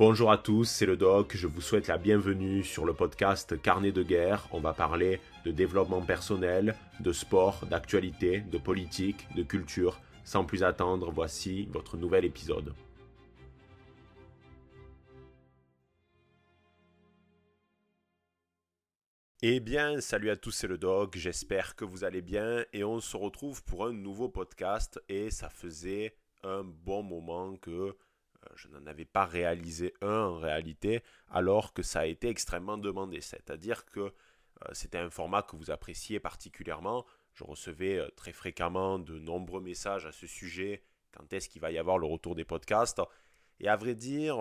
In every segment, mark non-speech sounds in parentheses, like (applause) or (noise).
Bonjour à tous, c'est le doc, je vous souhaite la bienvenue sur le podcast Carnet de guerre. On va parler de développement personnel, de sport, d'actualité, de politique, de culture. Sans plus attendre, voici votre nouvel épisode. Eh bien, salut à tous, c'est le Doc, j'espère que vous allez bien et on se retrouve pour un nouveau podcast et ça faisait un bon moment que je n'en avais pas réalisé un en réalité alors que ça a été extrêmement demandé, c'est-à-dire que euh, c'était un format que vous appréciez particulièrement, je recevais euh, très fréquemment de nombreux messages à ce sujet, quand est-ce qu'il va y avoir le retour des podcasts? Et à vrai dire,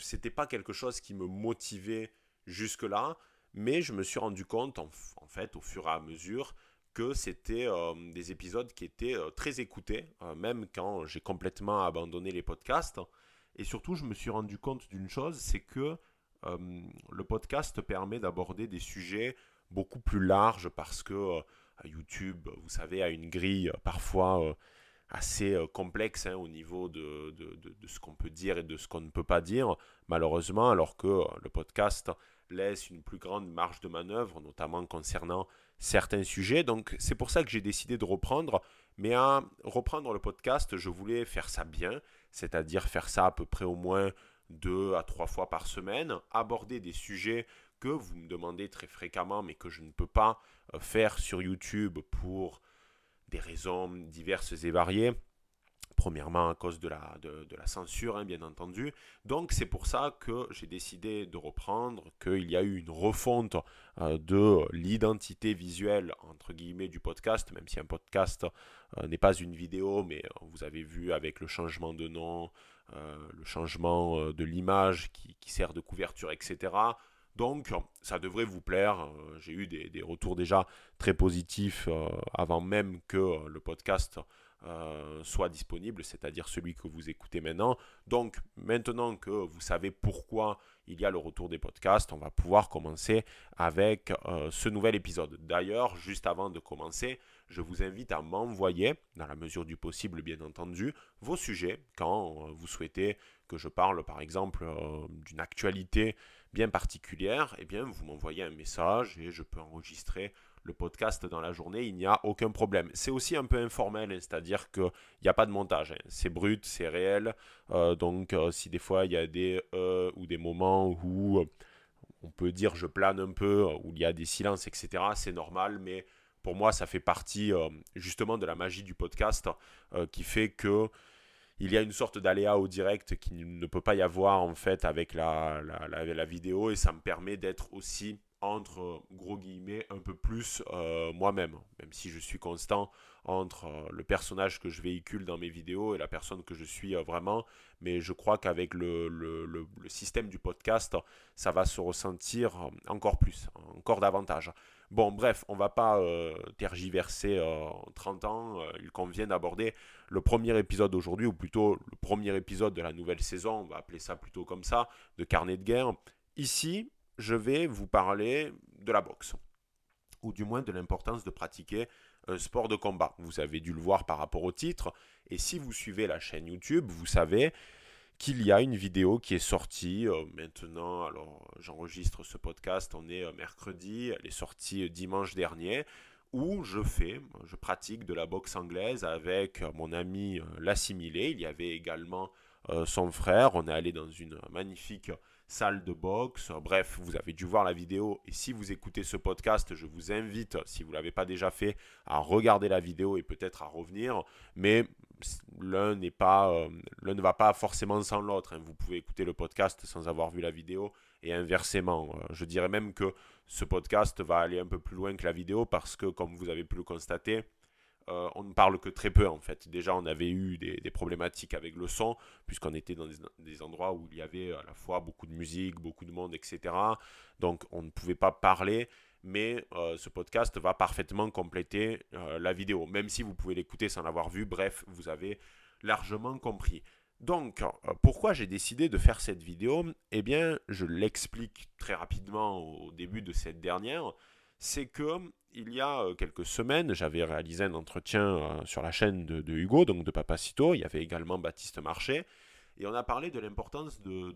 c'était pas quelque chose qui me motivait jusque-là, mais je me suis rendu compte, en, fait, au fur et à mesure, que c'était euh, des épisodes qui étaient euh, très écoutés, euh, même quand j'ai complètement abandonné les podcasts. Et surtout, je me suis rendu compte d'une chose, c'est que le podcast permet d'aborder des sujets beaucoup plus larges parce que YouTube, vous savez, a une grille parfois assez complexe hein, au niveau de, de, de ce qu'on peut dire et de ce qu'on ne peut pas dire, malheureusement, alors que le podcast laisse une plus grande marge de manœuvre, notamment concernant certains sujets. Donc c'est pour ça que j'ai décidé de reprendre. Mais à reprendre le podcast, je voulais faire ça bien, c'est-à-dire faire ça à peu près au moins deux à trois fois par semaine, aborder des sujets que vous me demandez très fréquemment, mais que je ne peux pas euh, faire sur YouTube pour des raisons diverses et variées. Premièrement à cause de la, de, la censure, hein, bien entendu. Donc c'est pour ça que j'ai décidé de reprendre, qu'il y a eu une refonte euh, de l'identité visuelle, entre guillemets, du podcast, même si un podcast euh, n'est pas une vidéo, mais euh, vous avez vu avec le changement de nom, le changement de l'image qui, sert de couverture, etc. Donc, ça devrait vous plaire. J'ai eu des, des, retours déjà très positifs avant même que le podcast euh, soit disponible, c'est-à-dire celui que vous écoutez maintenant. Donc maintenant que vous savez pourquoi il y a le retour des podcasts, on va pouvoir commencer avec euh, ce nouvel épisode. D'ailleurs, juste avant de commencer, je vous invite à m'envoyer, dans la mesure du possible bien entendu, vos sujets quand euh, vous souhaitez que je parle par exemple d'une actualité bien particulière, eh bien vous m'envoyez un message et je peux enregistrer le podcast dans la journée, il n'y a aucun problème. C'est aussi un peu informel, c'est-à-dire qu'il n'y a pas de montage. Hein. C'est brut, c'est réel. Euh, donc euh, si des fois il y a des euh, ou des moments où on peut dire je plane un peu, où il y a des silences, etc., c'est normal, mais pour moi ça fait partie justement de la magie du podcast qui fait que il y a une sorte d'aléa au direct qui ne peut pas y avoir en fait avec la, la vidéo et ça me permet d'être aussi entre gros guillemets un peu plus euh, moi-même, même si je suis constant entre euh, le personnage que je véhicule dans mes vidéos et la personne que je suis euh, vraiment, mais je crois qu'avec le, système du podcast, ça va se ressentir encore plus, encore davantage. Bon, bref, on va pas tergiverser 30 ans, il convient d'aborder le premier épisode aujourd'hui, ou plutôt le premier épisode de la nouvelle saison, on va appeler ça plutôt comme ça, de Carnet de guerre. Ici, je vais vous parler de la boxe, ou du moins de l'importance de pratiquer un sport de combat. Vous avez dû le voir par rapport au titre, et si vous suivez la chaîne YouTube, vous savez qu'il y a une vidéo qui est sortie euh, maintenant. Alors, j'enregistre ce podcast, on est euh, mercredi, elle est sortie euh, dimanche dernier, où je fais, je pratique de la boxe anglaise avec mon ami l'assimilé. Il y avait également son frère. On est allé dans une magnifique salle de boxe. Bref, vous avez dû voir la vidéo. Et si vous écoutez ce podcast, je vous invite, si vous ne l'avez pas déjà fait, à regarder la vidéo et peut-être à revenir. Mais l'un n'est pas, euh, l'un ne va pas forcément sans l'autre. Hein. Vous pouvez écouter le podcast sans avoir vu la vidéo et inversement. Euh, je dirais même que ce podcast va aller un peu plus loin que la vidéo parce que, comme vous avez pu le constater, euh, on ne parle que très peu en fait. Déjà, on avait eu des, problématiques avec le son, puisqu'on était dans des, endroits où il y avait à la fois beaucoup de musique, beaucoup de monde, etc. Donc, on ne pouvait pas parler, mais euh, ce podcast va parfaitement compléter euh, la vidéo, même si vous pouvez l'écouter sans l'avoir vu. Bref, vous avez largement compris. Donc, pourquoi j'ai décidé de faire cette vidéo? Eh bien, je l'explique très rapidement au début de cette dernière c'est que il y a euh, quelques semaines, j'avais réalisé un entretien euh, sur la chaîne de, Hugo, donc de Papacito. Il y avait également Baptiste Marché. Et on a parlé de l'importance de,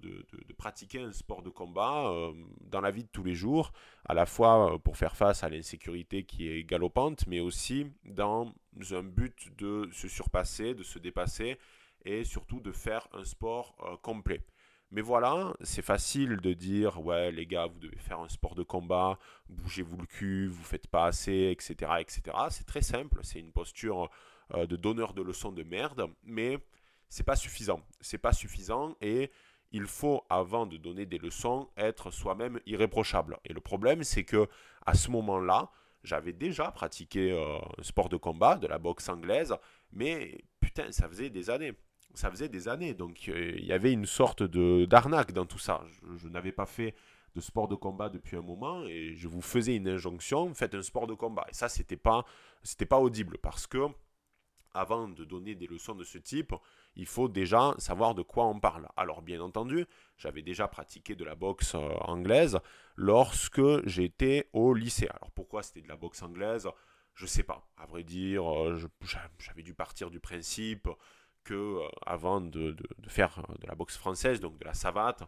pratiquer un sport de combat euh, dans la vie de tous les jours, à la fois pour faire face à l'insécurité qui est galopante, mais aussi dans un but de se surpasser, de se dépasser et surtout de faire un sport complet. Mais voilà, c'est facile de dire ouais les gars, vous devez faire un sport de combat, bougez-vous le cul, vous faites pas assez, etc., etc. C'est très simple, c'est une posture de donneur de leçons de merde, mais c'est pas suffisant. C'est pas suffisant et il faut, avant de donner des leçons, être soi-même irréprochable. Et le problème, c'est que à ce moment-là, j'avais déjà pratiqué euh, un sport de combat, de la boxe anglaise, mais putain, ça faisait des années. Ça faisait des années, donc euh, il y avait une sorte de d'arnaque dans tout ça. Je, n'avais pas fait de sport de combat depuis un moment et je vous faisais une injonction, faites un sport de combat. Et ça, c'était pas, c'était pas audible parce que avant de donner des leçons de ce type, il faut déjà savoir de quoi on parle. Alors bien entendu, j'avais déjà pratiqué de la boxe euh, anglaise lorsque j'étais au lycée. Alors pourquoi c'était de la boxe anglaise? Je sais pas. À vrai dire, euh, j'avais dû partir du principe euh, avant de, faire de la boxe française, donc de la savate,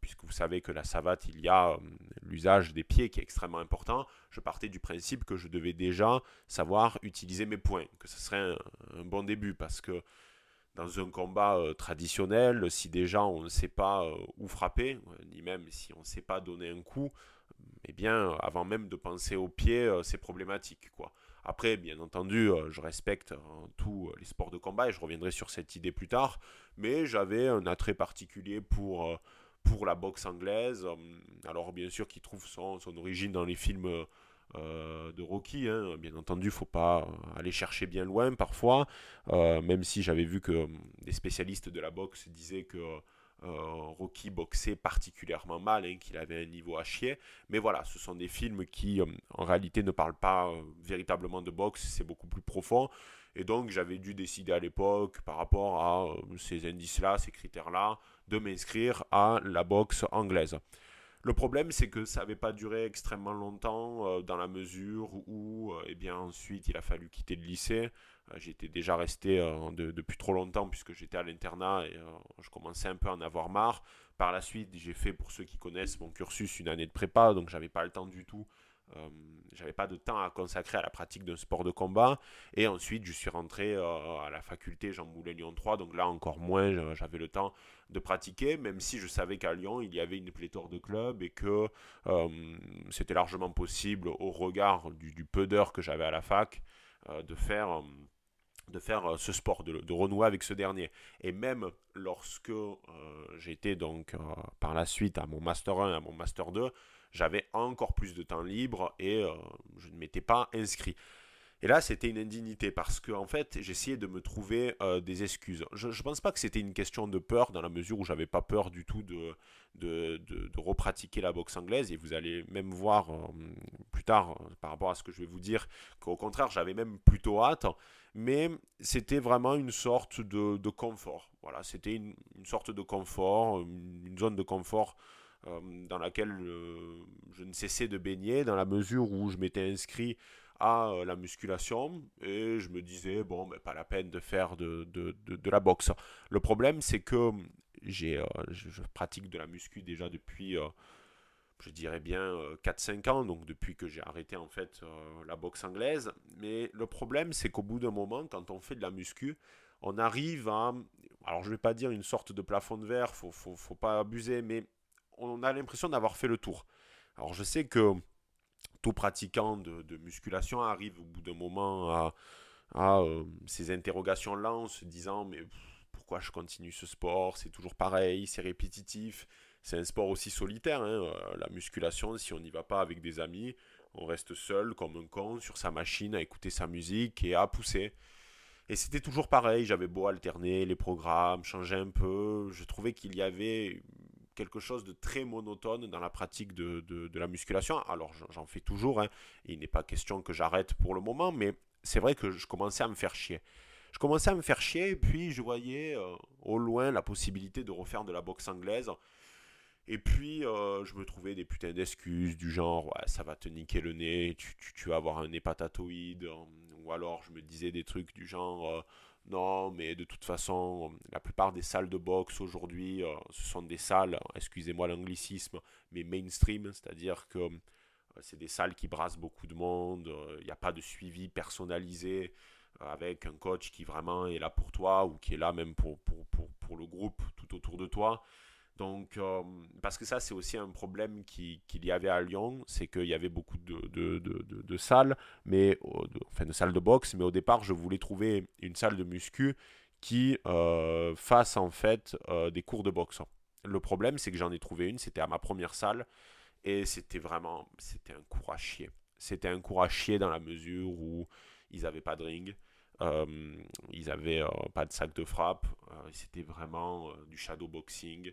puisque vous savez que la savate, il y a l'usage des pieds qui est extrêmement important, je partais du principe que je devais déjà savoir utiliser mes poings, que ce serait un bon début, parce que dans un combat euh, traditionnel, si déjà on ne sait pas euh, où frapper, euh, ni même si on ne sait pas donner un coup, eh bien, avant même de penser au pied, c'est problématique. Quoi. Après, bien entendu, je respecte tous les sports de combat et je reviendrai sur cette idée plus tard, mais j'avais un attrait particulier pour, pour la boxe anglaise. Alors, bien sûr, qui trouve son, son origine dans les films euh, de Rocky. Hein. Bien entendu, il faut pas aller chercher bien loin parfois, euh, même si j'avais vu que des spécialistes de la boxe disaient que euh, Rocky boxait particulièrement mal, hein, qu'il avait un niveau à chier. Mais voilà, ce sont des films qui hum, en réalité ne parlent pas véritablement de boxe, c'est beaucoup plus profond. Et donc j'avais dû décider à l'époque, par rapport à ces indices-là, ces critères-là, de m'inscrire à la boxe anglaise. Le problème, c'est que ça n'avait pas duré extrêmement longtemps, euh, dans la mesure où, euh, eh bien, ensuite, il a fallu quitter le lycée. Euh, j'étais déjà resté depuis trop longtemps, puisque j'étais à l'internat et je commençais un peu à en avoir marre. Par la suite, j'ai fait, pour ceux qui connaissent mon cursus, une année de prépa, donc j'avais pas le temps du tout euh, j'avais pas de temps à consacrer à la pratique d'un sport de combat. Et ensuite, je suis rentré euh, à la faculté Jean Moulin Lyon 3. Donc là, encore moins, j'avais le temps de pratiquer, même si je savais qu'à Lyon, il y avait une pléthore de clubs et que euh, c'était largement possible, au regard du, peu d'heures que j'avais à la fac, de faire de faire ce sport, de, de, renouer avec ce dernier. Et même lorsque j'étais donc par la suite à mon Master 1, à mon Master 2, j'avais encore plus de temps libre et euh, je ne m'étais pas inscrit. Et là, c'était une indignité parce que en fait, j'essayais de me trouver euh, des excuses. Je ne pense pas que c'était une question de peur dans la mesure où j'avais pas peur du tout de, de, de, repratiquer la boxe anglaise. Et vous allez même voir euh, plus tard par rapport à ce que je vais vous dire qu'au contraire, j'avais même plutôt hâte. Mais c'était vraiment une sorte de, confort. Voilà, c'était une, sorte de confort, une zone de confort euh, dans laquelle euh, je ne cessais de baigner, dans la mesure où je m'étais inscrit à euh, la musculation et je me disais, bon, mais pas la peine de faire de, de, de, la boxe. Le problème, c'est que j'ai, je, pratique de la muscu déjà depuis je dirais bien 4-5 ans, donc depuis que j'ai arrêté en fait la boxe anglaise. Mais le problème, c'est qu'au bout d'un moment, quand on fait de la muscu, on arrive à, alors je ne vais pas dire une sorte de plafond de verre, faut, faut, faut pas abuser, mais on a l'impression d'avoir fait le tour. Alors je sais que tout pratiquant de, musculation arrive au bout d'un moment à, euh, ces interrogations-là en se disant mais pourquoi je continue ce sport? C'est toujours pareil, c'est répétitif. C'est un sport aussi solitaire, hein, euh, la musculation, si on n'y va pas avec des amis, on reste seul comme un con sur sa machine à écouter sa musique et à pousser. Et c'était toujours pareil, j'avais beau alterner les programmes, changer un peu, je trouvais qu'il y avait quelque chose de très monotone dans la pratique de, de, la musculation. Alors j'en fais toujours, hein. il n'est pas question que j'arrête pour le moment, mais c'est vrai que je commençais à me faire chier. Je commençais à me faire chier et puis je voyais euh, au loin la possibilité de refaire de la boxe anglaise. Et puis euh, je me trouvais des putains d'excuses du genre ouais, ça va te niquer le nez, tu, tu, vas avoir un hépatatoïde. Ou alors je me disais des trucs du genre non, mais de toute façon, la plupart des salles de boxe aujourd'hui, euh, ce sont des salles, excusez-moi l'anglicisme, mais mainstream, c'est-à-dire que euh, c'est des salles qui brassent beaucoup de monde, euh, il n'y a pas de suivi personnalisé avec un coach qui vraiment est là pour toi ou qui est là même pour, pour le groupe tout autour de toi. Donc, euh, parce que ça, c'est aussi un problème qu'il y avait à Lyon, c'est qu'il y avait beaucoup de, salles, mais, enfin de salles de boxe, mais au départ, je voulais trouver une salle de muscu qui euh, fasse en fait euh, des cours de boxe. Le problème, c'est que j'en ai trouvé une, c'était à ma première salle, et c'était vraiment, c'était un cours à chier. C'était un cours à chier dans la mesure où ils n'avaient pas de ring, ils n'avaient pas de sac de frappe, c'était vraiment du shadow boxing.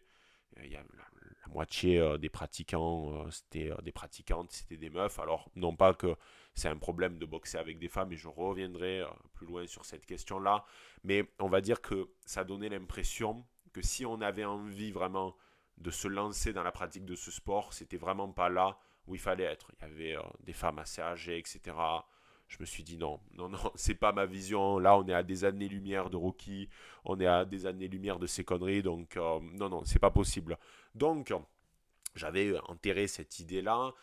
Euh, il y a la, moitié euh, des pratiquants, euh, c'était des pratiquantes, c'était des meufs. Alors, non pas que c'est un problème de boxer avec des femmes, et je reviendrai plus loin sur cette question-là, mais on va dire que ça donnait l'impression que si on avait envie vraiment de se lancer dans la pratique de ce sport, c'était vraiment pas là où il fallait être. Il y avait des femmes assez âgées, etc je me suis dit non, non, non, (laughs) c'est pas ma vision. Là, on est à des années-lumière de Rocky, on est à des années-lumière de ces conneries, donc euh, non, non, c'est pas possible. Donc, j'avais enterré cette idée-là.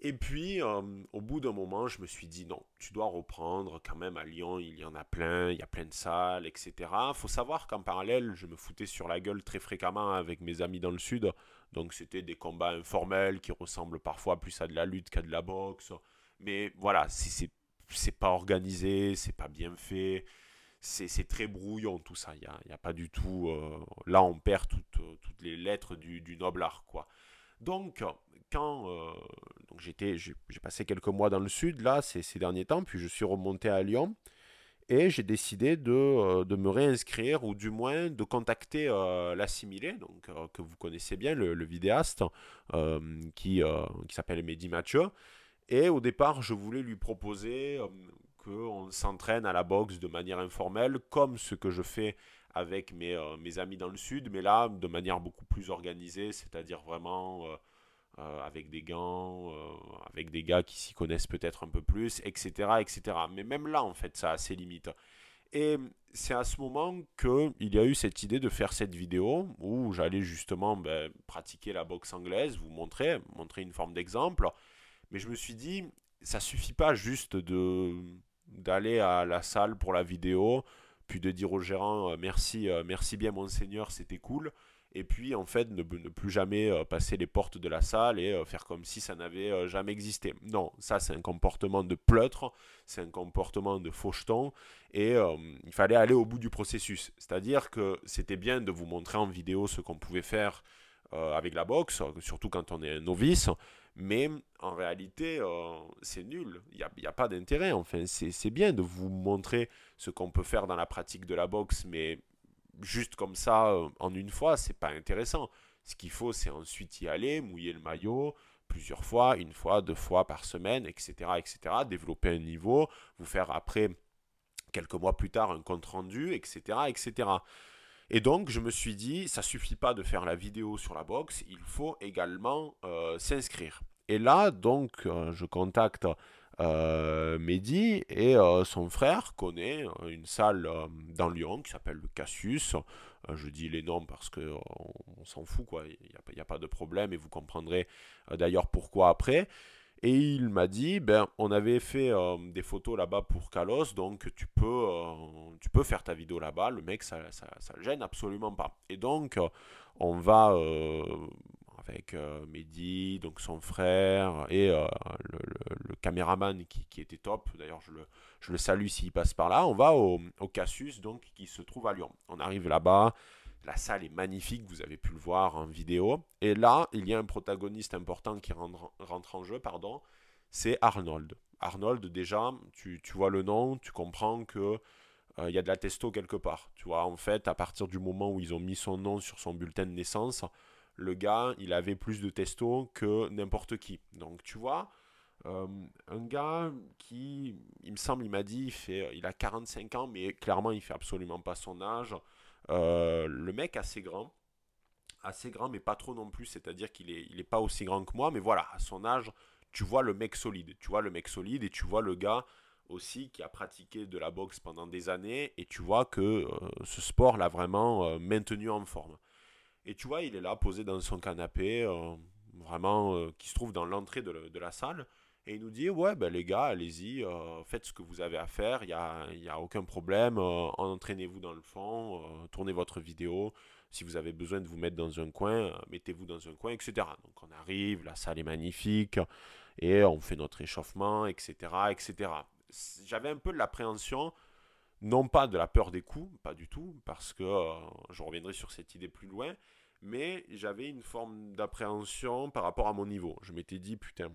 Et puis, euh, au bout d'un moment, je me suis dit non, tu dois reprendre. Quand même, à Lyon, il y en a plein, il y a plein de salles, etc. Faut savoir qu'en parallèle, je me foutais sur la gueule très fréquemment avec mes amis dans le sud. Donc, c'était des combats informels qui ressemblent parfois plus à de la lutte qu'à de la boxe. Mais voilà, c'est c'est pas organisé, c'est pas bien fait, c'est très brouillon tout ça. Il n'y a, a, pas du tout. Euh, là, on perd toutes, toutes les lettres du, du, noble art, quoi. Donc, quand euh, j'étais, j'ai passé quelques mois dans le sud, là, ces, ces, derniers temps, puis je suis remonté à Lyon. Et j'ai décidé de, euh, de, me réinscrire, ou du moins de contacter l'assimilé, donc que vous connaissez bien, le, le vidéaste, qui, qui s'appelle Mehdi Mathieu, et au départ, je voulais lui proposer euh, qu'on s'entraîne à la boxe de manière informelle, comme ce que je fais avec mes, euh, amis dans le sud, mais là, de manière beaucoup plus organisée, c'est-à-dire vraiment euh, avec des gants, avec des gars qui s'y connaissent peut-être un peu plus, etc., etc. Mais même là, en fait, ça a ses limites. Et c'est à ce moment qu'il y a eu cette idée de faire cette vidéo où j'allais justement ben, pratiquer la boxe anglaise, vous montrer, montrer une forme d'exemple. Mais je me suis dit, ça suffit pas juste de d'aller à la salle pour la vidéo, puis de dire au gérant euh, merci, euh, merci bien monseigneur, c'était cool, et puis en fait ne, ne, plus jamais euh, passer les portes de la salle et faire comme si ça n'avait jamais existé. Non, ça c'est un comportement de pleutre, c'est un comportement de faucheton, et il fallait aller au bout du processus. C'est-à-dire que c'était bien de vous montrer en vidéo ce qu'on pouvait faire avec la boxe, surtout quand on est un novice, mais en réalité, euh, c'est nul. Il n'y a, a, pas d'intérêt. Enfin, c'est bien de vous montrer ce qu'on peut faire dans la pratique de la boxe, mais juste comme ça, euh, en une fois, c'est pas intéressant. Ce qu'il faut, c'est ensuite y aller, mouiller le maillot plusieurs fois, une fois, deux fois par semaine, etc., etc. Développer un niveau, vous faire après, quelques mois plus tard, un compte rendu, etc., etc. Et donc, je me suis dit, ça suffit pas de faire la vidéo sur la boxe, il faut également euh, s'inscrire. Et là, donc, euh, je contacte euh, Mehdi et son frère connaît une salle dans Lyon qui s'appelle le Cassius. je dis les noms parce qu'on on, s'en fout, quoi. Il n'y a, pas de problème et vous comprendrez d'ailleurs pourquoi après. Et il m'a dit, ben, on avait fait des photos là-bas pour Kalos, donc tu peux, tu peux faire ta vidéo là-bas. Le mec, ça, ça, ça, le gêne absolument pas. Et donc, on va avec euh, Mehdi, donc son frère, et euh, le, caméraman qui, était top. D'ailleurs, je le, je le salue s'il passe par là. On va au, au Cassius, donc, qui se trouve à Lyon. On arrive là-bas. La salle est magnifique, vous avez pu le voir en vidéo. Et là, il y a un protagoniste important qui rentre, en jeu, pardon. C'est Arnold. Arnold, déjà, tu, tu, vois le nom, tu comprends que euh, il y a de la testo quelque part. Tu vois, en fait, à partir du moment où ils ont mis son nom sur son bulletin de naissance, le gars, il avait plus de testo que n'importe qui. Donc, tu vois, euh, un gars qui, il me semble, il m'a dit, il, fait, il a 45 ans, mais clairement, il fait absolument pas son âge. Euh, le mec assez grand, assez grand, mais pas trop non plus, c'est-à-dire qu'il est, il est pas aussi grand que moi, mais voilà, à son âge, tu vois le mec solide, tu vois le mec solide et tu vois le gars aussi qui a pratiqué de la boxe pendant des années et tu vois que ce sport l'a vraiment maintenu en forme. Et tu vois, il est là posé dans son canapé, vraiment qui se trouve dans l'entrée de, la salle. Et il nous dit, ouais, ben les gars, allez-y, faites ce que vous avez à faire, il n'y a, a aucun problème, entraînez-vous dans le fond, tournez votre vidéo, si vous avez besoin de vous mettre dans un coin, euh, mettez-vous dans un coin, etc. Donc on arrive, la salle est magnifique, et on fait notre échauffement, etc. etc. J'avais un peu de l'appréhension, non pas de la peur des coups, pas du tout, parce que euh, je reviendrai sur cette idée plus loin, mais j'avais une forme d'appréhension par rapport à mon niveau. Je m'étais dit, putain,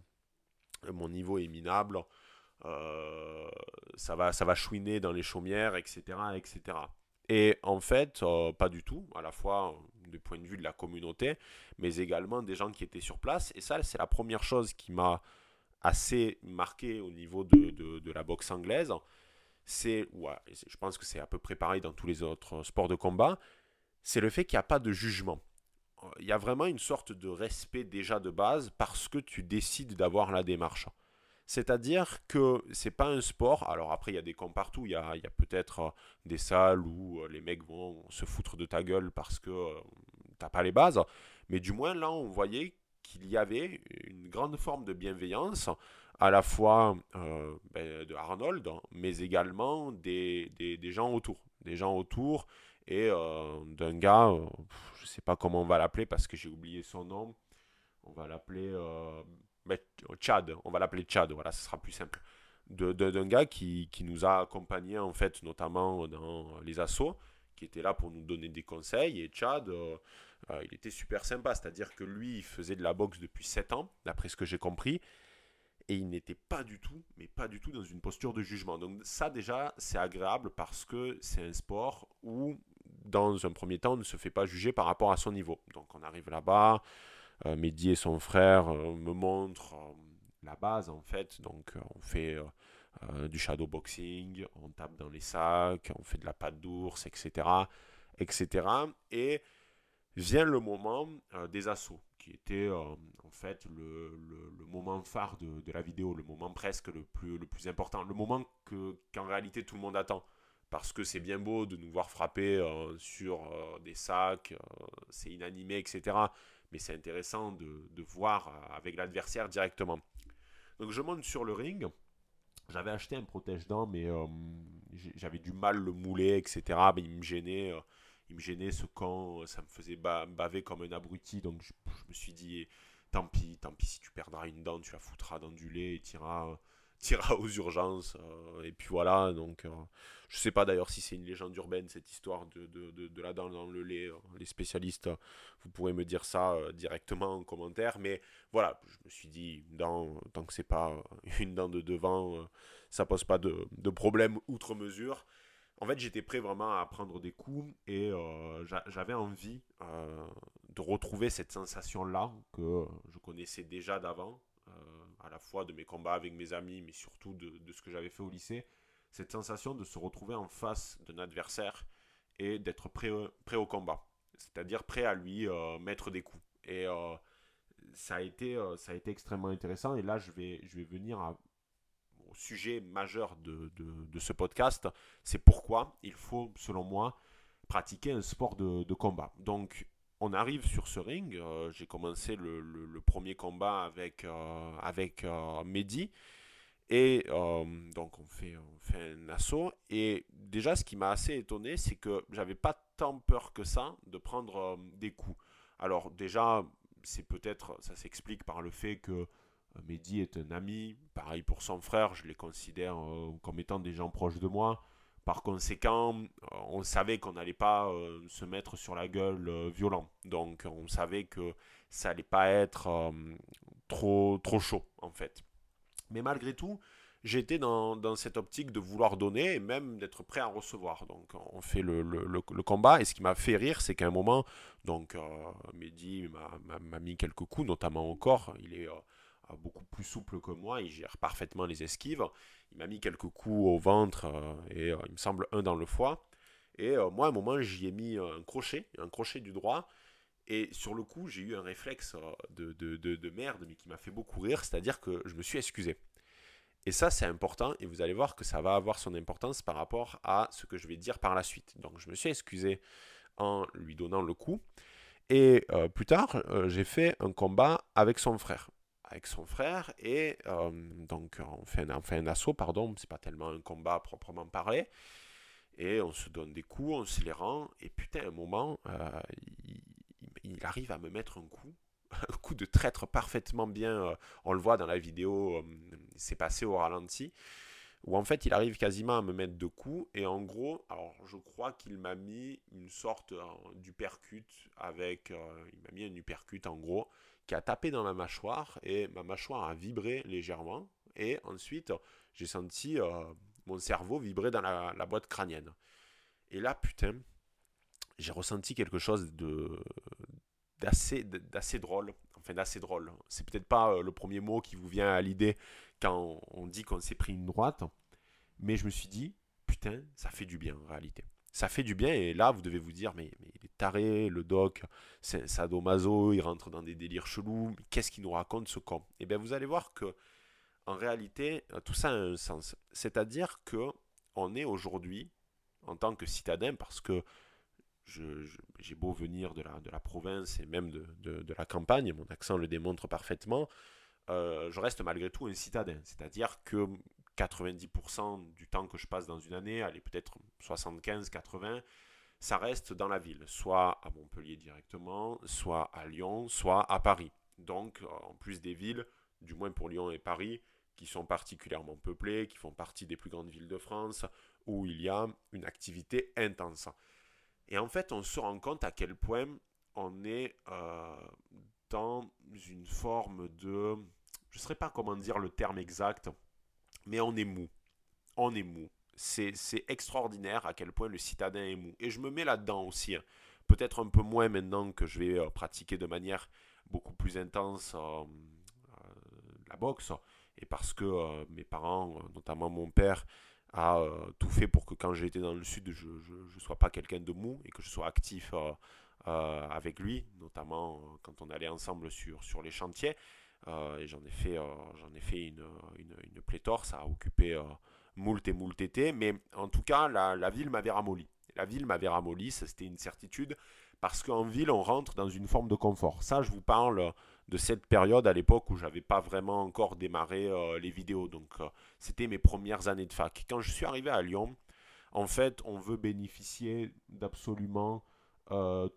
mon niveau est minable, euh, ça, va, ça va chouiner dans les chaumières, etc. etc. Et en fait, euh, pas du tout, à la fois euh, du point de vue de la communauté, mais également des gens qui étaient sur place. Et ça, c'est la première chose qui m'a assez marqué au niveau de, de, la boxe anglaise. C'est, je pense que c'est à peu près pareil dans tous les autres sports de combat, c'est le fait qu'il n'y a pas de jugement. Il y a vraiment une sorte de respect déjà de base parce que tu décides d'avoir la démarche. C'est-à-dire que c'est pas un sport. Alors après, il y a des camps partout. Il y a, peut-être euh, des salles où euh, les mecs vont se foutre de ta gueule parce que euh, t'as pas les bases. Mais du moins là, on voyait qu'il y avait une grande forme de bienveillance, à la fois ben, de Arnold, mais également des, gens autour. Des gens autour et d'un gars, je sais pas comment on va l'appeler parce que j'ai oublié son nom. On va l'appeler Chad, on va l'appeler Chad, voilà, ce sera plus simple. D'un gars qui, nous a accompagnés, en fait, notamment dans les assauts, qui était là pour nous donner des conseils. Et Chad, euh, euh, il était super sympa, c'est-à-dire que lui, il faisait de la boxe depuis 7 ans, d'après ce que j'ai compris. Et il n'était pas du tout, mais pas du tout dans une posture de jugement. Donc ça déjà, c'est agréable parce que c'est un sport où, dans un premier temps, on ne se fait pas juger par rapport à son niveau. Donc on arrive là-bas, euh, Mehdi et son frère euh, me montrent euh, la base en fait. Donc on fait du shadow boxing, on tape dans les sacs, on fait de la patte d'ours, etc., etc. Et vient le moment des assauts, qui était en fait le, moment phare de, la vidéo, le moment presque le plus, important, le moment que, qu'en réalité tout le monde attend. Parce que c'est bien beau de nous voir frapper sur des sacs, c'est inanimé, etc mais c'est intéressant de, voir euh, avec l'adversaire directement. Donc je monte sur le ring. J'avais acheté un protège-dents, mais euh, j'avais du mal le mouler, etc. Il me gênait. Euh, ce camp, ça me faisait baver comme un abruti. Donc je, me suis dit, tant pis, tant pis si tu perdras une dent, tu la foutras dans du lait et tu iras tira aux urgences. Euh, et puis voilà, donc euh, je sais pas d'ailleurs si c'est une légende urbaine cette histoire de, de, la dent dans le lait. Euh, les spécialistes, vous pourrez me dire ça directement en commentaire. Mais voilà, je me suis dit, tant que c'est pas (laughs) une dent de devant, ça pose pas de, de problème outre mesure. En fait, j'étais prêt vraiment à prendre des coups et j'avais envie de retrouver cette sensation-là que je connaissais déjà d'avant, à la fois de mes combats avec mes amis, mais surtout de, ce que j'avais fait au lycée, cette sensation de se retrouver en face d'un adversaire et d'être prêt, prêt au combat, c'est-à-dire prêt à lui euh, mettre des coups. Et euh, ça, a été, euh, ça a été extrêmement intéressant. Et là, je vais, je vais venir au sujet majeur de, de, ce podcast. C'est pourquoi il faut, selon moi, pratiquer un sport de, de combat. Donc, on arrive sur ce ring. Euh, j'ai commencé le, premier combat avec, euh, avec euh, Mehdi. Et donc on fait, on fait un assaut. Et déjà ce qui m'a assez étonné, c'est que j'avais pas tant peur que ça de prendre des coups. Alors déjà, c'est peut-être, ça s'explique par le fait que Mehdi est un ami. Pareil pour son frère, je les considère comme étant des gens proches de moi. Par conséquent, euh, on savait qu'on n'allait pas euh, se mettre sur la gueule euh, violent. Donc on savait que ça n'allait pas être trop, trop chaud en fait. Mais malgré tout, j'étais dans, cette optique de vouloir donner et même d'être prêt à recevoir. Donc on fait le, combat et ce qui m'a fait rire, c'est qu'à un moment, donc Mehdi m'a mis quelques coups, notamment au corps. Il est beaucoup plus souple que moi, il gère parfaitement les esquives. Il m'a mis quelques coups au ventre euh, et euh, il me semble un dans le foie. Et euh, moi, à un moment, j'y ai mis un crochet, un crochet du droit. Et sur le coup, j'ai eu un réflexe de, de, de, merde, mais qui m'a fait beaucoup rire, c'est-à-dire que je me suis excusé. Et ça, c'est important et vous allez voir que ça va avoir son importance par rapport à ce que je vais dire par la suite. Donc, je me suis excusé en lui donnant le coup. Et plus tard, j'ai fait un combat avec son frère. Avec son frère, et euh, donc on fait, un, assaut, pardon, c'est pas tellement un combat proprement parlé. Et on se donne des coups, on se les rend, et putain, à un moment, il, il, arrive à me mettre un coup, (laughs) un coup de traître parfaitement bien. on le voit dans la vidéo, c'est passé au ralenti où en fait il arrive quasiment à me mettre deux coups et en gros alors je crois qu'il m'a mis une sorte euh, d'upercute avec euh, il m'a mis un uppercut en gros qui a tapé dans ma mâchoire et ma mâchoire a vibré légèrement et ensuite j'ai senti euh, mon cerveau vibrer dans la, boîte crânienne et là putain j'ai ressenti quelque chose de d'assez d'assez drôle enfin d'assez drôle c'est peut-être pas le premier mot qui vous vient à l'idée quand on dit qu'on s'est pris une droite. Mais je me suis dit, putain, ça fait du bien en réalité. Ça fait du bien et là, vous devez vous dire, mais, mais il est taré, le doc, c'est sadomaso, il rentre dans des délires chelous, qu'est-ce qu'il nous raconte ce con? Et eh bien vous allez voir que en réalité, tout ça a un sens. C'est-à-dire que on est aujourd'hui, en tant que citadin, parce que j'ai beau venir de la, de la province et même de, de, la campagne, mon accent le démontre parfaitement, euh, je reste malgré tout un citadin. C'est-à-dire que 90% du temps que je passe dans une année, allez peut-être 75, 80, ça reste dans la ville, soit à Montpellier directement, soit à Lyon, soit à Paris. Donc euh, en plus des villes, du moins pour Lyon et Paris, qui sont particulièrement peuplées, qui font partie des plus grandes villes de France, où il y a une activité intense. Et en fait, on se rend compte à quel point on est euh, dans une forme de... Je ne sais pas comment dire le terme exact, mais on est mou. On est mou. C'est extraordinaire à quel point le citadin est mou. Et je me mets là-dedans aussi. Hein. Peut-être un peu moins maintenant que je vais euh, pratiquer de manière beaucoup plus intense euh, euh, la boxe. Et parce que mes parents, notamment mon père, a tout fait pour que quand j'étais dans le sud, je ne sois pas quelqu'un de mou et que je sois actif avec lui, notamment quand on allait ensemble sur, sur les chantiers. Euh, et j'en ai fait, j'en ai fait une, une, pléthore, ça a occupé moult et moult été, mais en tout cas, la, la ville m'avait ramolli. La ville m'avait ramolli, c'était une certitude, parce qu'en ville, on rentre dans une forme de confort. Ça, je vous parle de cette période à l'époque où j'avais pas vraiment encore démarré les vidéos. Donc, c'était mes premières années de fac. Quand je suis arrivé à Lyon, en fait, on veut bénéficier d'absolument euh,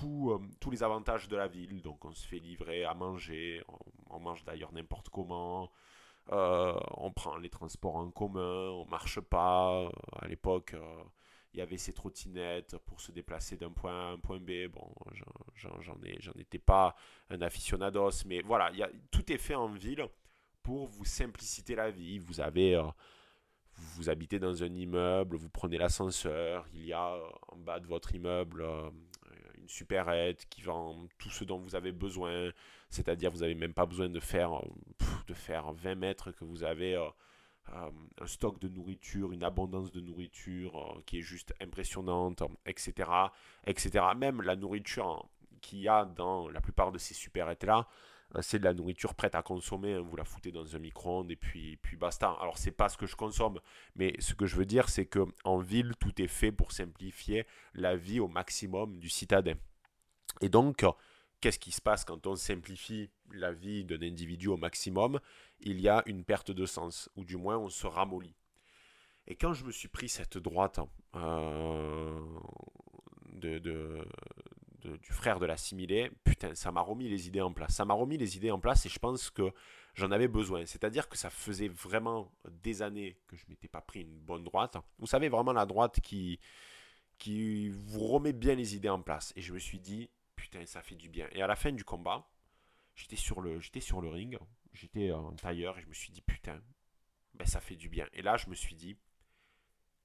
tous les avantages de la ville. Donc on se fait livrer à manger, on, mange d'ailleurs n'importe comment, euh, on prend les transports en commun, on marche pas. Euh, à l'époque, il y avait ces trottinettes pour se déplacer d'un point A à un point B. Bon, j'en ai, étais pas un aficionados, mais voilà, y a, tout est fait en ville pour vous simplifier la vie. Vous avez vous habitez dans un immeuble, vous prenez l'ascenseur, il y a en bas de votre immeuble supérette qui vend tout ce dont vous avez besoin. C'est-à-dire, vous n'avez même pas besoin de faire, de faire 20 mètres que vous avez euh, euh, un stock de nourriture, une abondance de nourriture euh, qui est juste impressionnante, etc., etc. Même la nourriture qu'il y a dans la plupart de ces supérettes-là, c'est de la nourriture prête à consommer. Hein. vous la foutez dans un micro-ondes et puis, puis basta. Alors, c'est pas ce que je consomme, mais ce que je veux dire, c'est que en ville, tout est fait pour simplifier la vie au maximum du citadin. Et donc, qu'est-ce qui se passe quand on simplifie la vie d'un individu au maximum? Il y a une perte de sens, ou du moins on se ramollit. Et quand je me suis pris cette droite euh, de, du frère de l'assimilé, putain, ça m'a remis les idées en place. Ça m'a remis les idées en place et je pense que j'en avais besoin. C'est-à-dire que ça faisait vraiment des années que je m'étais pas pris une bonne droite. Vous savez, vraiment la droite qui, qui vous remet bien les idées en place. Et je me suis dit, putain, ça fait du bien. Et à la fin du combat, j'étais sur le, j'étais sur le ring, j'étais en tailleur et je me suis dit, putain, ben ça fait du bien. Et là, je me suis dit,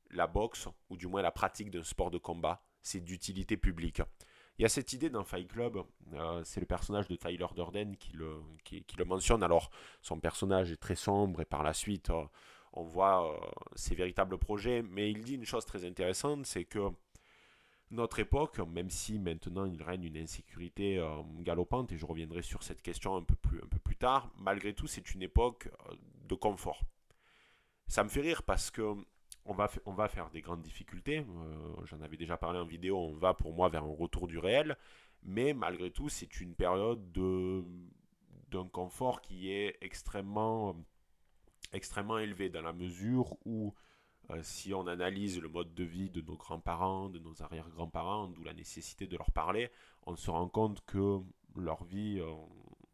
la boxe, ou du moins la pratique d'un sport de combat, c'est d'utilité publique. Il y a cette idée dans Fight Club, euh, c'est le personnage de Tyler Durden qui le, mentionne. Alors, son personnage est très sombre et par la suite, euh, on voit euh, ses véritables projets. Mais il dit une chose très intéressante, c'est que notre époque, même si maintenant il règne une insécurité galopante, et je reviendrai sur cette question un peu plus, tard, malgré tout, c'est une époque confort. Ça me fait rire parce que on va, on va faire des grandes difficultés. Euh, j'en avais déjà parlé en vidéo. On va pour moi vers un retour du réel. Mais malgré tout, c'est une période de, d'un confort qui est extrêmement, extrêmement élevé dans la mesure où euh, si on analyse le mode de vie de nos grands-parents, de nos arrière-grands-parents, d'où la nécessité de leur parler, on se rend compte que leur vie, euh,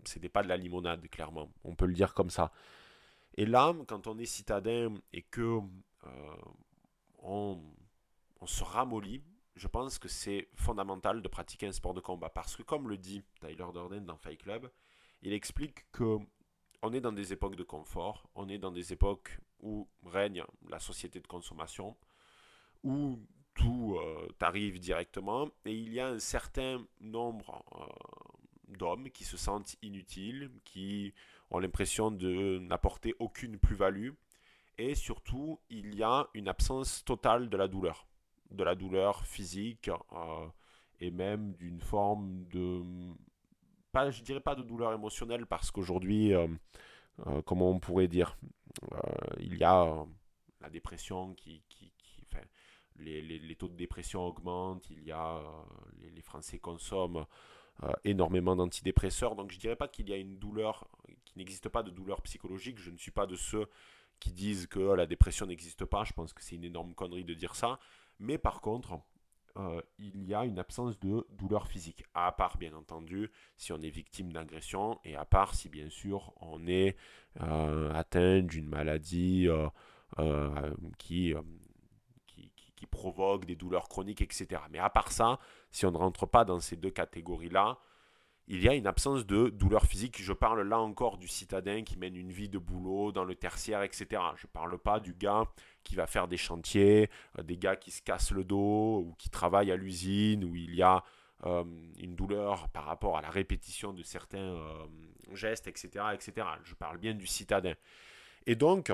c'était pas de la limonade, clairement. On peut le dire comme ça. Et là, quand on est citadin et que euh, on, se ramollit, je pense que c'est fondamental de pratiquer un sport de combat. Parce que comme le dit Tyler Durden dans Fight Club, il explique que on est dans des époques de confort, on est dans des époques où règne la société de consommation, où tout euh, arrive directement, et il y a un certain nombre euh, d'hommes qui se sentent inutiles, qui ont l'impression de n'apporter aucune plus-value, et surtout, il y a une absence totale de la douleur, de la douleur physique, euh, et même d'une forme de... Pas, je dirais pas de douleur émotionnelle, parce qu'aujourd'hui, comment on pourrait dire il y a la dépression qui, qui, les, taux de dépression augmentent, il y a, euh, les, Français consomment euh, énormément d'antidépresseurs, donc je ne dirais pas qu'il y a une douleur, qu'il n'existe pas de douleur psychologique, je ne suis pas de ceux qui disent que la dépression n'existe pas, je pense que c'est une énorme connerie de dire ça, mais par contre, euh, il y a une absence de douleur physique, à part bien entendu si on est victime d'agression et à part si bien sûr on est atteint d'une maladie qui, qui provoquent des douleurs chroniques, etc. Mais à part ça, si on ne rentre pas dans ces deux catégories-là, il y a une absence de douleur physique. Je parle là encore du citadin qui mène une vie de boulot dans le tertiaire, etc. Je ne parle pas du gars qui va faire des chantiers, euh, des gars qui se cassent le dos ou qui travaillent à l'usine, où il y a euh, une douleur par rapport à la répétition de certains euh, gestes, etc., etc. Je parle bien du citadin. Et donc,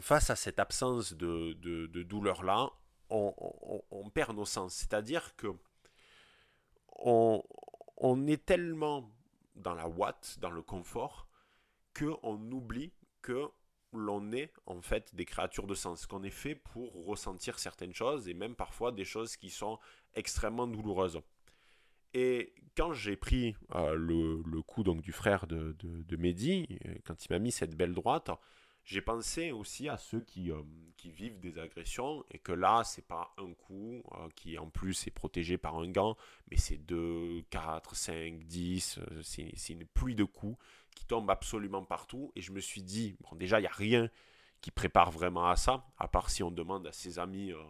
face à cette absence de, douleur-là, on, perd nos sens. C'est-à-dire que on, est tellement dans la ouate, dans le confort, qu'on oublie que l'on est en fait des créatures de sens, qu'on est fait pour ressentir certaines choses et même parfois des choses qui sont extrêmement douloureuses. Et quand j'ai pris euh, le, coup donc du frère de, de, de Mehdi, quand il m'a mis cette belle droite, j'ai pensé aussi à ceux qui, euh, qui, vivent des agressions et que là, c'est pas un coup euh, qui en plus est protégé par un gant, mais c'est 2, 4, 5, 10, c'est une pluie de coups qui tombent absolument partout. Et je me suis dit, bon, déjà, il n'y a rien qui prépare vraiment à ça, à part si on demande à ses amis. Euh,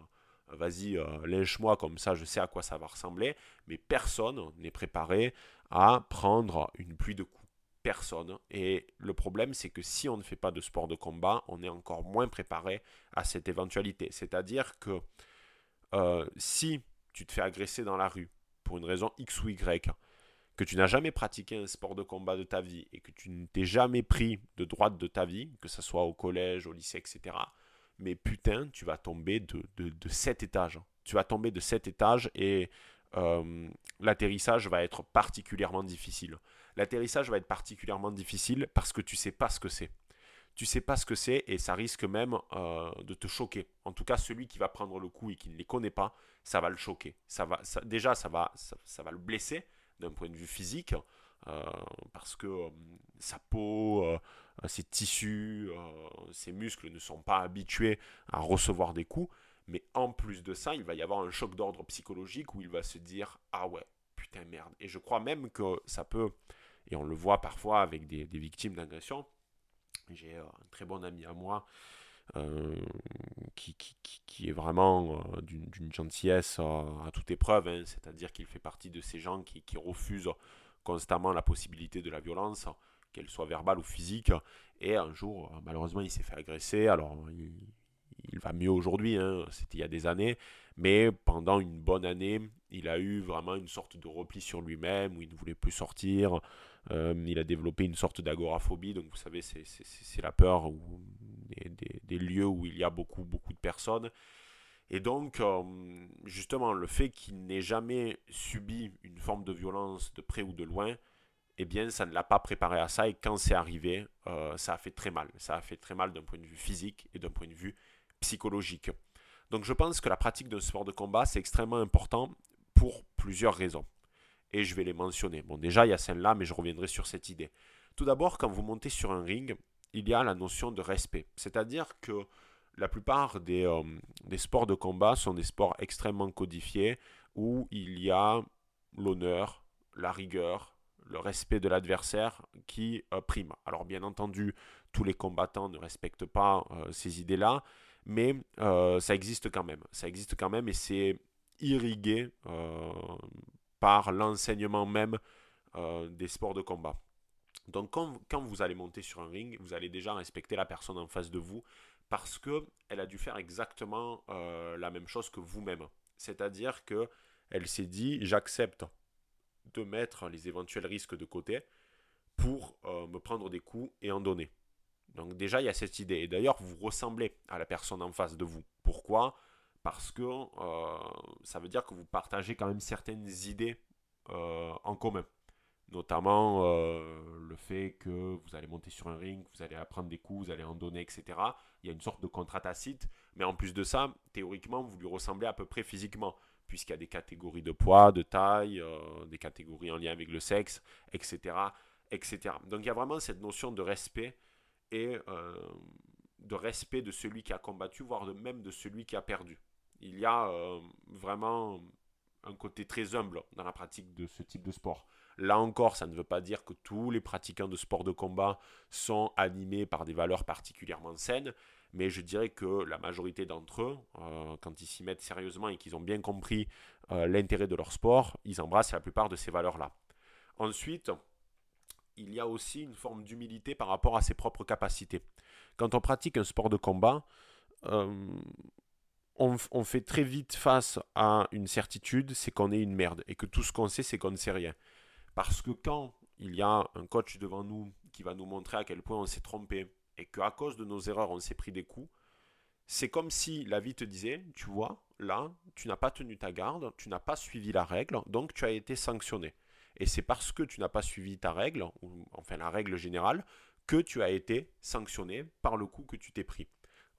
vas-y, lynche-moi comme ça, je sais à quoi ça va ressembler, mais personne n'est préparé à prendre une pluie de coups personne. Et le problème, c'est que si on ne fait pas de sport de combat, on est encore moins préparé à cette éventualité. C'est-à-dire que euh, si tu te fais agresser dans la rue pour une raison X ou Y, que tu n'as jamais pratiqué un sport de combat de ta vie et que tu ne t'es jamais pris de droite de ta vie, que ce soit au collège, au lycée, etc., mais putain, tu vas tomber de, de, de 7 étages. Tu vas tomber de 7 étages et euh, l'atterrissage va être particulièrement difficile. L'atterrissage va être particulièrement difficile parce que tu sais pas ce que c'est. Tu sais pas ce que c'est et ça risque même euh, de te choquer. En tout cas, celui qui va prendre le coup et qui ne les connaît pas, ça va le choquer. Ça va, déjà, ça va, le blesser d'un point de vue physique euh, parce que sa peau, ses tissus, ses muscles ne sont pas habitués à recevoir des coups. Mais en plus de ça, il va y avoir un choc d'ordre psychologique où il va se dire Ah ouais, putain merde. Et je crois même que ça peut, et on le voit parfois avec des, victimes d'agression. J'ai euh, un très bon ami à moi euh, qui, qui, est vraiment euh, d'une gentillesse à toute épreuve, hein. c'est-à-dire qu'il fait partie de ces gens qui, refusent constamment la possibilité de la violence, qu'elle soit verbale ou physique. Et un jour, malheureusement, il s'est fait agresser. Alors, il va mieux aujourd'hui, hein, c'était il y a des années, mais pendant une bonne année, il a eu vraiment une sorte de repli sur lui-même, où il ne voulait plus sortir, euh, il a développé une sorte d'agoraphobie, donc vous savez, c'est la peur des, lieux où il y a beaucoup, beaucoup de personnes. Et donc, euh, justement, le fait qu'il n'ait jamais subi une forme de violence de près ou de loin, eh bien, ça ne l'a pas préparé à ça. Et quand c'est arrivé, euh, ça a fait très mal. Ça a fait très mal d'un point de vue physique et d'un point de vue psychologique. Donc, je pense que la pratique d'un sport de combat, c'est extrêmement important pour plusieurs raisons. Et je vais les mentionner. Bon, déjà, il y a celle-là, mais je reviendrai sur cette idée. Tout d'abord, quand vous montez sur un ring, il y a la notion de respect. C'est-à-dire que la plupart des, euh, des, sports de combat sont des sports extrêmement codifiés où il y a l'honneur, la rigueur, le respect de l'adversaire qui euh, prime. Alors bien entendu, tous les combattants ne respectent pas euh, ces idées-là, mais euh, ça existe quand même. Ça existe quand même et c'est irrigué par l'enseignement même des sports de combat. Donc quand, vous allez monter sur un ring, vous allez déjà respecter la personne en face de vous parce qu'elle a dû faire exactement la même chose que vous-même. C'est-à-dire que elle s'est dit j'accepte de mettre les éventuels risques de côté pour euh, me prendre des coups et en donner. Donc déjà, il y a cette idée. Et d'ailleurs, vous ressemblez à la personne en face de vous. Pourquoi? Parce que euh, ça veut dire que vous partagez quand même certaines idées euh, en commun. Notamment le fait que vous allez monter sur un ring, vous allez apprendre des coups, vous allez en donner, etc. Il y a une sorte de contrat tacite. Mais en plus de ça, théoriquement, vous lui ressemblez à peu près physiquement puisqu'il y a des catégories de poids, de taille, euh, des catégories en lien avec le sexe, etc., etc. Donc il y a vraiment cette notion de respect et euh, de respect de celui qui a combattu, voire de, même de celui qui a perdu. Il y a euh, vraiment un côté très humble dans la pratique de ce type de sport. Là encore, ça ne veut pas dire que tous les pratiquants de sport de combat sont animés par des valeurs particulièrement saines, mais je dirais que la majorité d'entre eux, euh, quand ils s'y mettent sérieusement et qu'ils ont bien compris l'intérêt de leur sport, ils embrassent la plupart de ces valeurs-là. Ensuite, il y a aussi une forme d'humilité par rapport à ses propres capacités. Quand on pratique un sport de combat, euh, on, on, fait très vite face à une certitude, c'est qu'on est une merde et que tout ce qu'on sait, c'est qu'on ne sait rien. Parce que quand il y a un coach devant nous qui va nous montrer à quel point on s'est trompé, et qu'à cause de nos erreurs, on s'est pris des coups, c'est comme si la vie te disait, tu vois, là, tu n'as pas tenu ta garde, tu n'as pas suivi la règle, donc tu as été sanctionné. Et c'est parce que tu n'as pas suivi ta règle, enfin la règle générale, que tu as été sanctionné par le coup que tu t'es pris.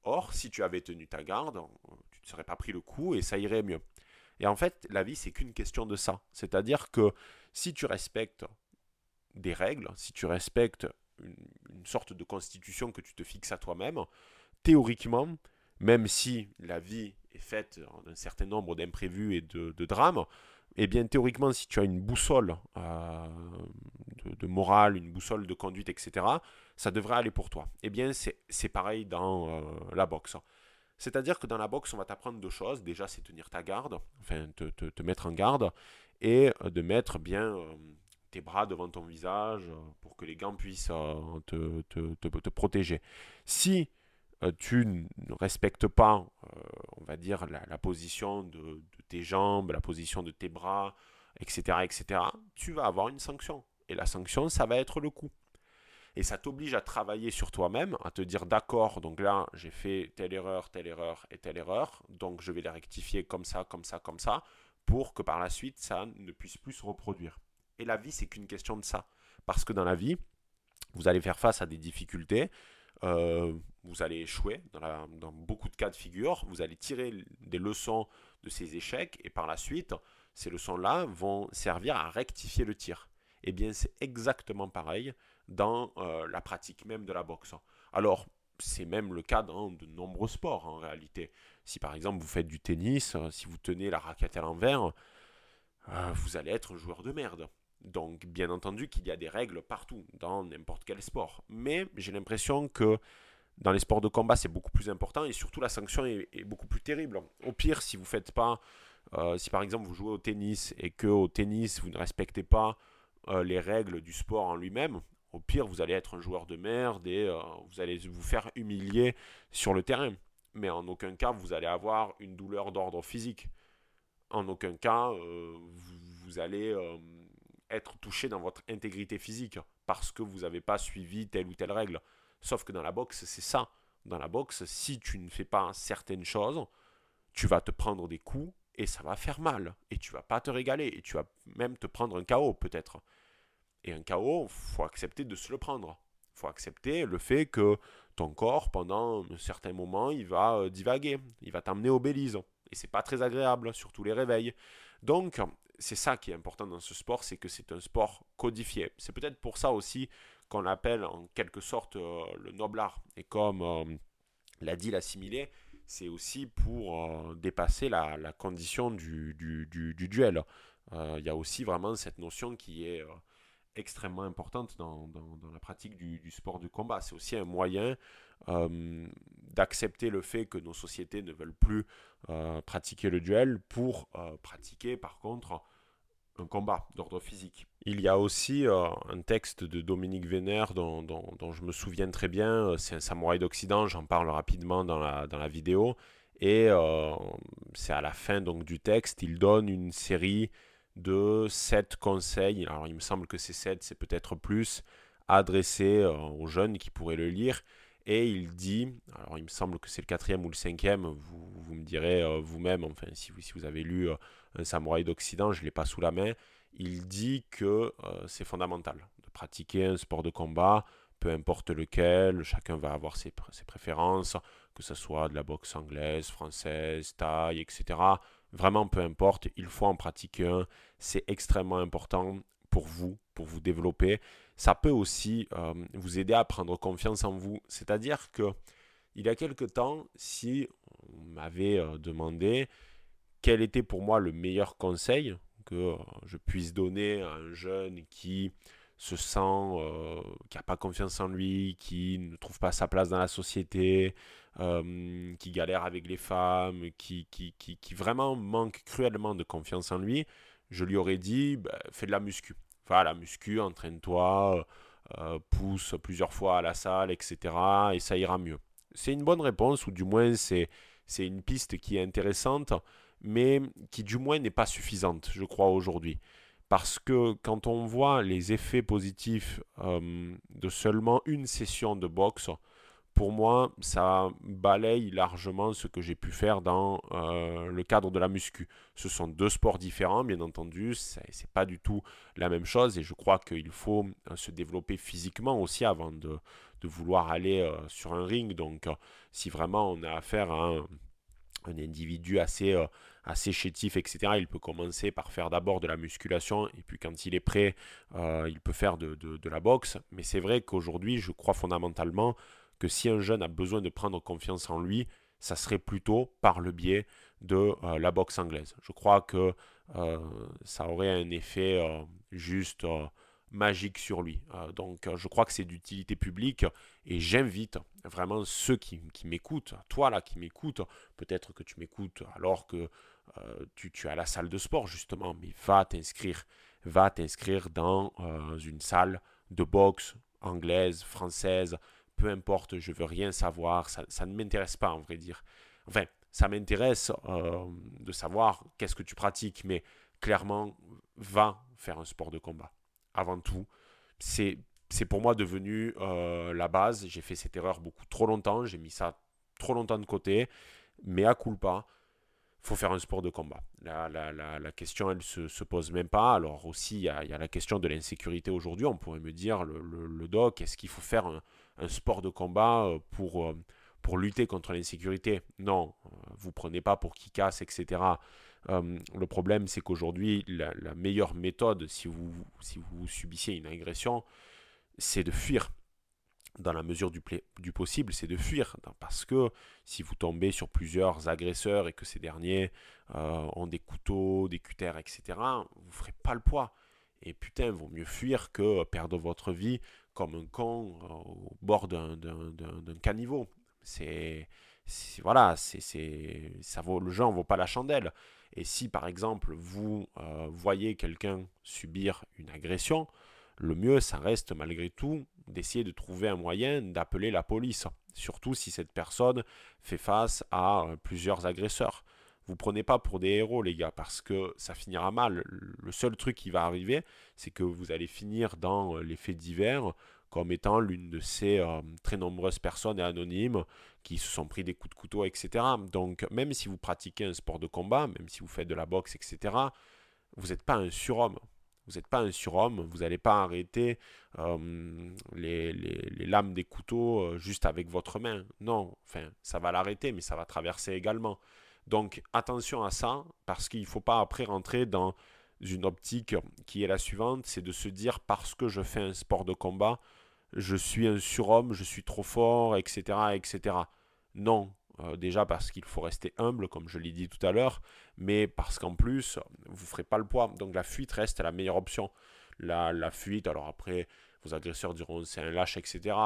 Or, si tu avais tenu ta garde, tu ne serais pas pris le coup et ça irait mieux. Et en fait, la vie, c'est qu'une question de ça. C'est-à-dire que si tu respectes des règles, si tu respectes une, sorte de constitution que tu te fixes à toi-même, théoriquement, même si la vie est faite d'un certain nombre d'imprévus et de, drames, eh bien théoriquement, si tu as une boussole euh, de, morale, une boussole de conduite, etc., ça devrait aller pour toi. Eh bien, c'est pareil dans euh, la boxe. C'est-à-dire que dans la boxe, on va t'apprendre deux choses. Déjà, c'est tenir ta garde, enfin te, te, mettre en garde, et de mettre bien euh, tes bras devant ton visage euh, pour que les gants puissent euh, te, te, protéger. Si euh, tu ne respectes pas, on va dire, la, position de, de, tes jambes, la position de tes bras, etc., etc., tu vas avoir une sanction. Et la sanction, ça va être le coup. Et ça t'oblige à travailler sur toi-même, à te dire d'accord, donc là j'ai fait telle erreur, telle erreur et telle erreur, donc je vais les rectifier comme ça, comme ça, comme ça, pour que par la suite ça ne puisse plus se reproduire. Et la vie, c'est qu'une question de ça. Parce que dans la vie, vous allez faire face à des difficultés, euh, vous allez échouer dans, beaucoup de cas de figure, vous allez tirer des leçons de ces échecs, et par la suite, ces leçons-là vont servir à rectifier le tir. Eh bien, c'est exactement pareil dans euh, la pratique même de la boxe. Alors, c'est même le cas dans de nombreux sports en réalité. Si par exemple vous faites du tennis, si vous tenez la raquette à l'envers, euh, vous allez être un joueur de merde. Donc, bien entendu qu'il y a des règles partout, dans n'importe quel sport. Mais j'ai l'impression que dans les sports de combat, c'est beaucoup plus important et surtout la sanction est, beaucoup plus terrible. Au pire, si vous faites pas, euh, si par exemple vous jouez au tennis et que au tennis vous ne respectez pas euh, les règles du sport en lui-même, au pire vous allez être un joueur de merde et euh, vous allez vous faire humilier sur le terrain. Mais en aucun cas vous allez avoir une douleur d'ordre physique. En aucun cas vous allez être touché dans votre intégrité physique parce que vous n'avez pas suivi telle ou telle règle. Sauf que dans la boxe, c'est ça. Dans la boxe, si tu ne fais pas certaines choses, tu vas te prendre des coups et ça va faire mal. Et tu vas pas te régaler. Et tu vas même te prendre un chaos peut-être. Et un KO, faut accepter de se le prendre. faut accepter le fait que ton corps, pendant un certain moment, il va euh, divaguer, il va t'amener au Belize. Et c'est pas très agréable, surtout les réveils. Donc, c'est ça qui est important dans ce sport, c'est que c'est un sport codifié. C'est peut-être pour ça aussi qu'on l'appelle en quelque sorte euh, le noble art. Et comme euh, l'a dit l'assimilé, c'est aussi pour dépasser la, condition du, du duel. Il y a aussi vraiment cette notion qui est extrêmement importante dans, la pratique du, sport de combat. C'est aussi un moyen euh, d'accepter le fait que nos sociétés ne veulent plus euh, pratiquer le duel pour euh, pratiquer par contre un combat d'ordre physique. Il y a aussi un texte de Dominique Vénère dont, je me souviens très bien, c'est un samouraï d'Occident, j'en parle rapidement dans la, dans la vidéo, et c'est à la fin donc, du texte, il donne une série de 7 conseils, alors il me semble que c'est 7, c'est peut-être plus, adressés euh, aux jeunes qui pourraient le lire. Et il dit, alors il me semble que c'est le quatrième ou le cinquième, vous, vous me direz euh, vous-même, enfin si vous, si vous avez lu euh, Un samouraï d'Occident, je ne l'ai pas sous la main, il dit que c'est fondamental de pratiquer un sport de combat, peu importe lequel, chacun va avoir ses, ses préférences, que ce soit de la boxe anglaise, française, taille, etc. Vraiment, peu importe, il faut en pratiquer un. C'est extrêmement important pour vous, pour vous développer. Ça peut aussi euh, vous aider à prendre confiance en vous. C'est-à-dire que il y a quelque temps, si on m'avait euh, demandé quel était pour moi le meilleur conseil que euh, je puisse donner à un jeune qui se sent, qui n'a pas confiance en lui, qui ne trouve pas sa place dans la société, euh, qui galère avec les femmes, qui, qui, qui, qui, vraiment manque cruellement de confiance en lui, je lui aurais dit bah, fais de la muscu. À la muscu, entraîne-toi, euh, pousse plusieurs fois à la salle, etc. Et ça ira mieux. C'est une bonne réponse, ou du moins c'est, c'est une piste qui est intéressante, mais qui du moins n'est pas suffisante, je crois, aujourd'hui. Parce que quand on voit les effets positifs euh, de seulement une session de boxe, pour moi, ça balaye largement ce que j'ai pu faire dans euh, le cadre de la muscu. Ce sont deux sports différents, bien entendu, ce n'est pas du tout la même chose et je crois qu'il faut euh, se développer physiquement aussi avant de, vouloir aller euh, sur un ring. Donc, si vraiment on a affaire à un, individu assez, assez chétif, etc., il peut commencer par faire d'abord de la musculation et puis quand il est prêt, il peut faire de, de la boxe. Mais c'est vrai qu'aujourd'hui, je crois fondamentalement que si un jeune a besoin de prendre confiance en lui, ça serait plutôt par le biais de euh, la boxe anglaise. Je crois que euh, ça aurait un effet euh, juste magique sur lui. donc je crois que c'est d'utilité publique et j'invite vraiment ceux qui, m'écoutent, toi là qui m'écoutes, peut-être que tu m'écoutes alors que tu, tu, es à la salle de sport justement, mais va t'inscrire, va t'inscrire dans une salle de boxe anglaise, française, peu importe, je veux rien savoir, ça, ne m'intéresse pas en vrai dire. Enfin, ça m'intéresse euh, de savoir qu'est-ce que tu pratiques, mais clairement, va faire un sport de combat. Avant tout, c'est pour moi devenu euh, la base. J'ai fait cette erreur beaucoup trop longtemps, j'ai mis ça trop longtemps de côté, mais à coup pas, faut faire un sport de combat. La, question, elle se, se pose même pas. Alors aussi, il y a, la question de l'insécurité aujourd'hui. On pourrait me dire, le, le, le doc, est-ce qu'il faut faire un, un sport de combat euh, pour, euh, pour lutter contre l'insécurité. Non, euh, vous prenez pas pour qui casse, etc. le problème, c'est qu'aujourd'hui, la, meilleure méthode, si vous, si vous subissez une agression, c'est de fuir. Dans la mesure du, du possible, c'est de fuir. Parce que si vous tombez sur plusieurs agresseurs et que ces derniers ont des couteaux, des cutters, etc., vous ne ferez pas le poids. Et putain, vaut mieux fuir que perdre votre vie comme un con au bord d'un caniveau. C'est voilà, c'est ça vaut le en vaut pas la chandelle. Et si par exemple vous euh, voyez quelqu'un subir une agression, le mieux ça reste malgré tout d'essayer de trouver un moyen d'appeler la police, surtout si cette personne fait face à euh, plusieurs agresseurs. Vous prenez pas pour des héros les gars parce que ça finira mal. Le seul truc qui va arriver, c'est que vous allez finir dans les faits divers comme étant l'une de ces euh, très nombreuses personnes anonymes qui se sont pris des coups de couteau, etc. Donc même si vous pratiquez un sport de combat, même si vous faites de la boxe, etc., vous n'êtes pas un surhomme. Vous n'êtes pas un surhomme, vous n'allez pas arrêter euh, les, lames des couteaux euh, juste avec votre main. Non, enfin, ça va l'arrêter, mais ça va traverser également. Donc attention à ça, parce qu'il ne faut pas après rentrer dans une optique qui est la suivante, c'est de se dire parce que je fais un sport de combat, je suis un surhomme, je suis trop fort, etc. etc. Non, euh, déjà parce qu'il faut rester humble, comme je l'ai dit tout à l'heure, mais parce qu'en plus, vous ne ferez pas le poids. Donc la fuite reste la meilleure option. La, la fuite, alors après, vos agresseurs diront c'est un lâche, etc.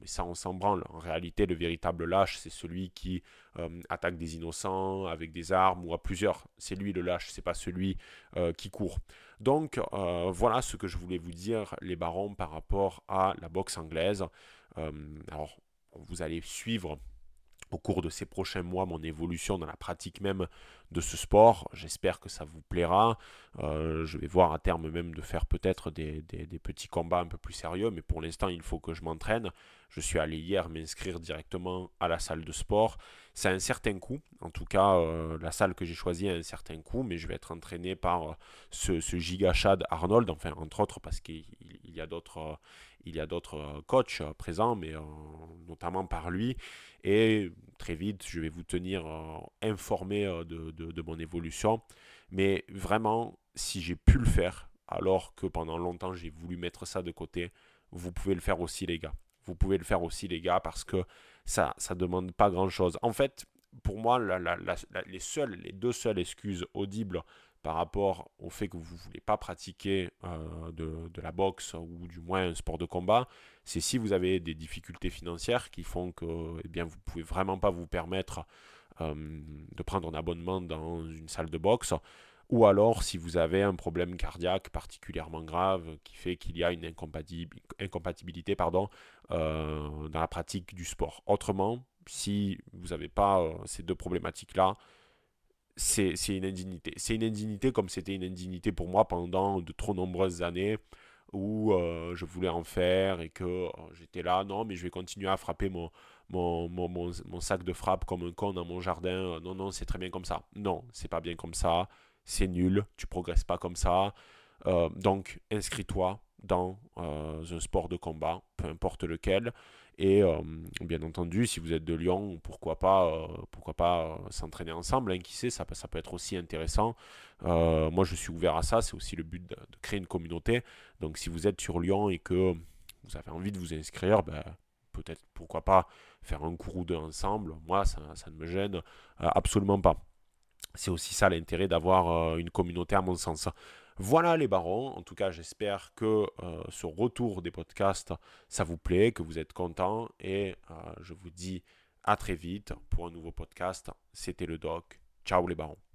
Mais ça, on s'en branle. En réalité, le véritable lâche, c'est celui qui euh, attaque des innocents avec des armes ou à plusieurs. C'est lui le lâche, c'est pas celui euh, qui court. Donc voilà ce que je voulais vous dire, les barons, par rapport à la boxe anglaise. alors, vous allez suivre au cours de ces prochains mois mon évolution dans la pratique même de ce sport. J'espère que ça vous plaira. Euh, je vais voir à terme même de faire peut-être des, petits combats un peu plus sérieux, mais pour l'instant il faut que je m'entraîne. Je suis allé hier m'inscrire directement à la salle de sport. C'est un certain coût, en tout cas euh, la salle que j'ai choisie a un certain coût, mais je vais être entraîné par euh, ce, ce giga Chad Arnold, enfin entre autres parce qu'il y a d'autres il y a d'autres coachs présents, mais notamment par lui. Et très vite, je vais vous tenir euh, informé euh, de, mon évolution. Mais vraiment, si j'ai pu le faire, alors que pendant longtemps j'ai voulu mettre ça de côté, vous pouvez le faire aussi les gars. Vous pouvez le faire aussi les gars parce que ça ne demande pas grand-chose. En fait, pour moi, les deux seules excuses audibles par rapport au fait que vous ne voulez pas pratiquer euh, de, la boxe ou du moins un sport de combat, c'est si vous avez des difficultés financières qui font que eh vous ne pouvez vraiment pas vous permettre euh, de prendre un abonnement dans une salle de boxe, ou alors si vous avez un problème cardiaque particulièrement grave qui fait qu'il y a une incompatibilité euh, dans la pratique du sport. Autrement, si vous n'avez pas ces deux problématiques-là, c'est une indignité. C'est une indignité comme c'était une indignité pour moi pendant de trop nombreuses années où euh, je voulais en faire et que euh, j'étais là, non, mais je vais continuer à frapper mon, mon, mon, sac de frappe comme un con dans mon jardin. Non, non, c'est très bien comme ça. Non, c'est pas bien comme ça. C'est nul. Tu progresses pas comme ça. Euh, donc, inscris-toi dans un sport de combat, peu importe lequel. Et euh, bien entendu, si vous êtes de Lyon, pourquoi pas, euh, pourquoi pas euh, s'entraîner ensemble, hein, qui sait, ça, ça peut être aussi intéressant. moi, je suis ouvert à ça, c'est aussi le but de, créer une communauté. Donc, si vous êtes sur Lyon et que vous avez envie de vous inscrire, ben, peut-être, pourquoi pas, faire un cours ou deux ensemble. Moi, ça, ça ne me gêne absolument pas. C'est aussi ça l'intérêt d'avoir une communauté, à mon sens. Voilà les barons. En tout cas, j'espère que euh, ce retour des podcasts, ça vous plaît, que vous êtes content. Et euh, je vous dis à très vite pour un nouveau podcast. C'était le doc. Ciao les barons.